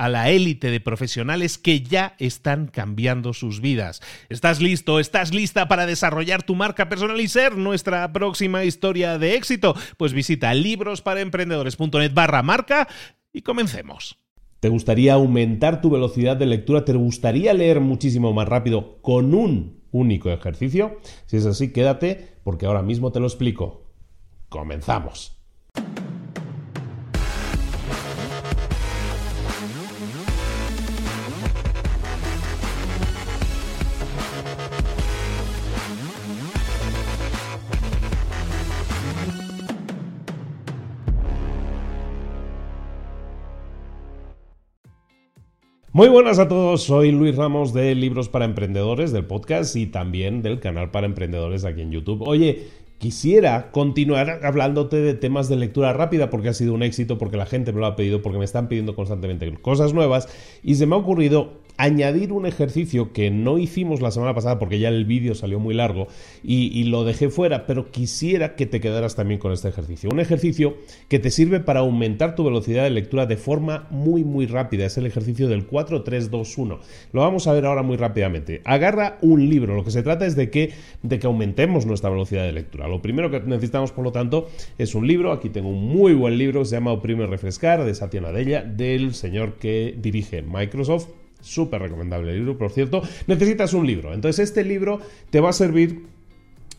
a la élite de profesionales que ya están cambiando sus vidas. ¿Estás listo? ¿Estás lista para desarrollar tu marca personal y ser nuestra próxima historia de éxito? Pues visita librosparaemprendedores.net barra marca y comencemos. ¿Te gustaría aumentar tu velocidad de lectura? ¿Te gustaría leer muchísimo más rápido con un único ejercicio? Si es así, quédate porque ahora mismo te lo explico. Comenzamos. Muy buenas a todos, soy Luis Ramos de Libros para Emprendedores, del podcast y también del canal para emprendedores aquí en YouTube. Oye, quisiera continuar hablándote de temas de lectura rápida porque ha sido un éxito, porque la gente me lo ha pedido, porque me están pidiendo constantemente cosas nuevas y se me ha ocurrido añadir un ejercicio que no hicimos la semana pasada porque ya el vídeo salió muy largo y, lo dejé fuera, pero quisiera que te quedaras también con este ejercicio. Un ejercicio que te sirve para aumentar tu velocidad de lectura de forma muy muy rápida. Es el ejercicio del 4-3-2-1. Lo vamos a ver ahora muy rápidamente. Agarra un libro. Lo que se trata es de que, de que aumentemos nuestra velocidad de lectura. Lo primero que necesitamos, por lo tanto, es un libro. Aquí tengo un muy buen libro que se llama Oprime Refrescar de Satya Nadella, del señor que dirige Microsoft Súper recomendable el libro, por cierto. Necesitas un libro. Entonces este libro te va a servir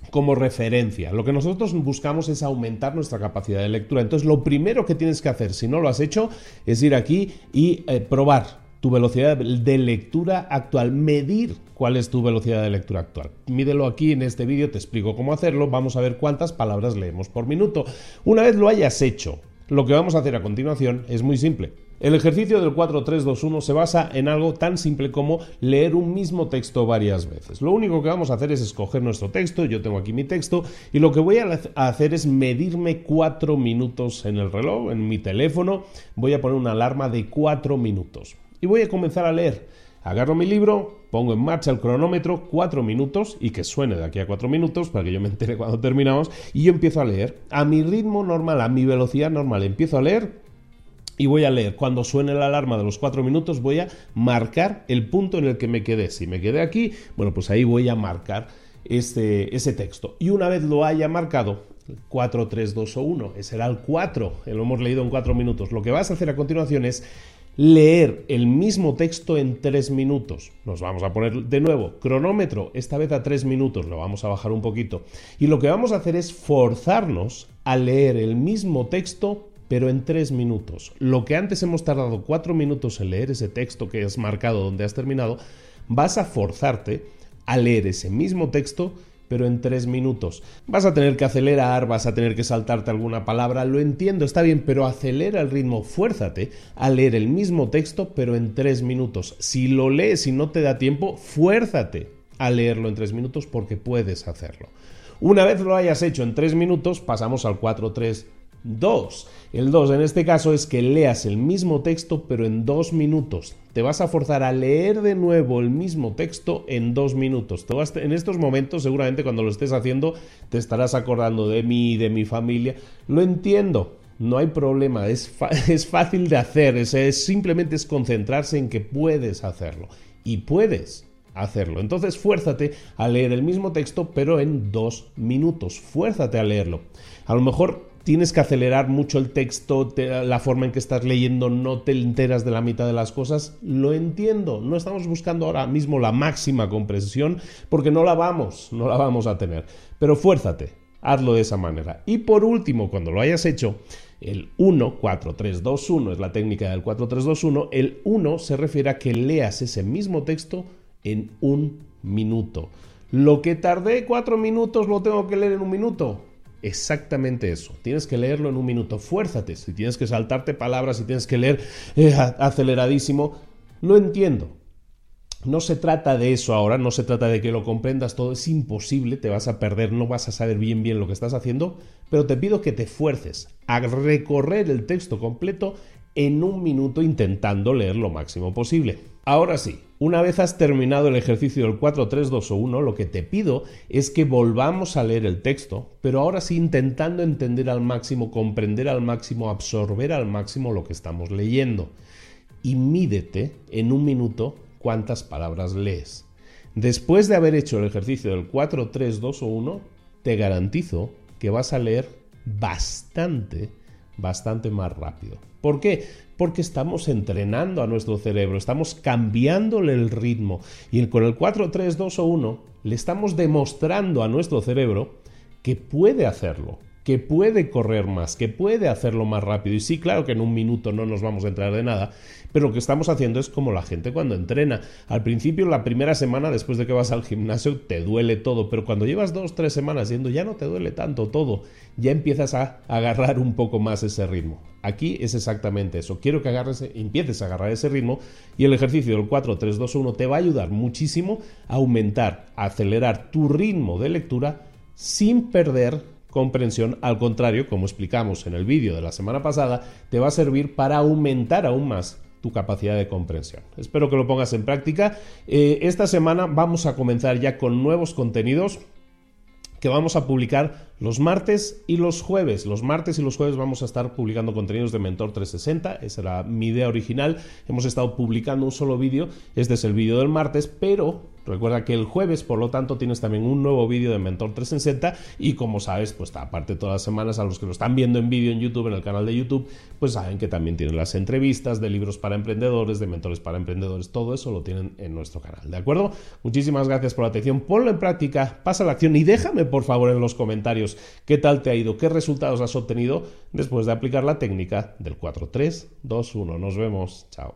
como referencia. Lo que nosotros buscamos es aumentar nuestra capacidad de lectura. Entonces lo primero que tienes que hacer, si no lo has hecho, es ir aquí y eh, probar tu velocidad de lectura actual, medir cuál es tu velocidad de lectura actual. Mídelo aquí en este vídeo, te explico cómo hacerlo, vamos a ver cuántas palabras leemos por minuto. Una vez lo hayas hecho, lo que vamos a hacer a continuación es muy simple. El ejercicio del 4-3-2-1 se basa en algo tan simple como leer un mismo texto varias veces. Lo único que vamos a hacer es escoger nuestro texto, yo tengo aquí mi texto, y lo que voy a hacer es medirme 4 minutos en el reloj, en mi teléfono, voy a poner una alarma de 4 minutos. Y voy a comenzar a leer. Agarro mi libro, pongo en marcha el cronómetro, 4 minutos, y que suene de aquí a 4 minutos, para que yo me entere cuando terminamos, y yo empiezo a leer a mi ritmo normal, a mi velocidad normal. Empiezo a leer y voy a leer. Cuando suene la alarma de los cuatro minutos, voy a marcar el punto en el que me quedé. Si me quedé aquí, bueno, pues ahí voy a marcar este, ese texto. Y una vez lo haya marcado, 4, 3, 2 o 1, ese era el 4, lo hemos leído en 4 minutos. Lo que vas a hacer a continuación es leer el mismo texto en 3 minutos. Nos vamos a poner de nuevo cronómetro, esta vez a 3 minutos, lo vamos a bajar un poquito. Y lo que vamos a hacer es forzarnos a leer el mismo texto pero en tres minutos. Lo que antes hemos tardado cuatro minutos en leer ese texto que has marcado donde has terminado, vas a forzarte a leer ese mismo texto pero en tres minutos. Vas a tener que acelerar, vas a tener que saltarte alguna palabra, lo entiendo, está bien, pero acelera el ritmo, fuérzate a leer el mismo texto, pero en tres minutos. Si lo lees y no te da tiempo, fuérzate a leerlo en tres minutos porque puedes hacerlo. Una vez lo hayas hecho en 3 minutos, pasamos al 4-3. 2. El 2 en este caso es que leas el mismo texto pero en 2 minutos. Te vas a forzar a leer de nuevo el mismo texto en 2 minutos. En estos momentos seguramente cuando lo estés haciendo te estarás acordando de mí, de mi familia. Lo entiendo, no hay problema, es, es fácil de hacer, es, es, simplemente es concentrarse en que puedes hacerlo. Y puedes hacerlo. Entonces fuérzate a leer el mismo texto pero en dos minutos. Fuérzate a leerlo. A lo mejor tienes que acelerar mucho el texto, la forma en que estás leyendo no te enteras de la mitad de las cosas, lo entiendo. No estamos buscando ahora mismo la máxima compresión porque no la vamos, no la vamos a tener. Pero fuérzate, hazlo de esa manera. Y por último, cuando lo hayas hecho, el 1, 4, 3, 2, 1 es la técnica del 4, 3, 2, 1. El 1 se refiere a que leas ese mismo texto en un minuto. Lo que tardé cuatro minutos lo tengo que leer en un minuto exactamente eso. Tienes que leerlo en un minuto. Fuérzate. Si tienes que saltarte palabras, si tienes que leer eh, aceleradísimo, lo entiendo. No se trata de eso ahora, no se trata de que lo comprendas todo, es imposible, te vas a perder, no vas a saber bien bien lo que estás haciendo, pero te pido que te fuerces a recorrer el texto completo en un minuto intentando leer lo máximo posible. Ahora sí, una vez has terminado el ejercicio del 4, 3, 2 o 1, lo que te pido es que volvamos a leer el texto, pero ahora sí intentando entender al máximo, comprender al máximo, absorber al máximo lo que estamos leyendo. Y mídete en un minuto cuántas palabras lees. Después de haber hecho el ejercicio del 4, 3, 2 o 1, te garantizo que vas a leer bastante, bastante más rápido. ¿Por qué? Porque estamos entrenando a nuestro cerebro, estamos cambiándole el ritmo. Y con el 4, 3, 2 o 1 le estamos demostrando a nuestro cerebro que puede hacerlo, que puede correr más, que puede hacerlo más rápido. Y sí, claro que en un minuto no nos vamos a entrar de nada, pero lo que estamos haciendo es como la gente cuando entrena. Al principio, la primera semana después de que vas al gimnasio, te duele todo, pero cuando llevas dos, tres semanas yendo, ya no te duele tanto todo, ya empiezas a agarrar un poco más ese ritmo. Aquí es exactamente eso. Quiero que agarres, empieces a agarrar ese ritmo y el ejercicio del 4, 3, 2, 1 te va a ayudar muchísimo a aumentar, a acelerar tu ritmo de lectura sin perder comprensión. Al contrario, como explicamos en el vídeo de la semana pasada, te va a servir para aumentar aún más tu capacidad de comprensión. Espero que lo pongas en práctica. Eh, esta semana vamos a comenzar ya con nuevos contenidos que vamos a publicar los martes y los jueves. Los martes y los jueves vamos a estar publicando contenidos de Mentor 360. Esa era mi idea original. Hemos estado publicando un solo vídeo. Este es el vídeo del martes, pero recuerda que el jueves, por lo tanto, tienes también un nuevo vídeo de Mentor 360. Y como sabes, pues aparte todas las semanas, a los que lo están viendo en vídeo en YouTube, en el canal de YouTube, pues saben que también tienen las entrevistas de libros para emprendedores, de mentores para emprendedores. Todo eso lo tienen en nuestro canal. ¿De acuerdo? Muchísimas gracias por la atención. Ponlo en práctica, pasa la acción y déjame por favor en los comentarios qué tal te ha ido, qué resultados has obtenido después de aplicar la técnica del 4-3-2-1. Nos vemos, chao.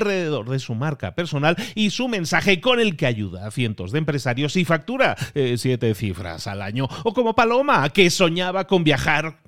alrededor de su marca personal y su mensaje con el que ayuda a cientos de empresarios y factura eh, siete cifras al año, o como Paloma, que soñaba con viajar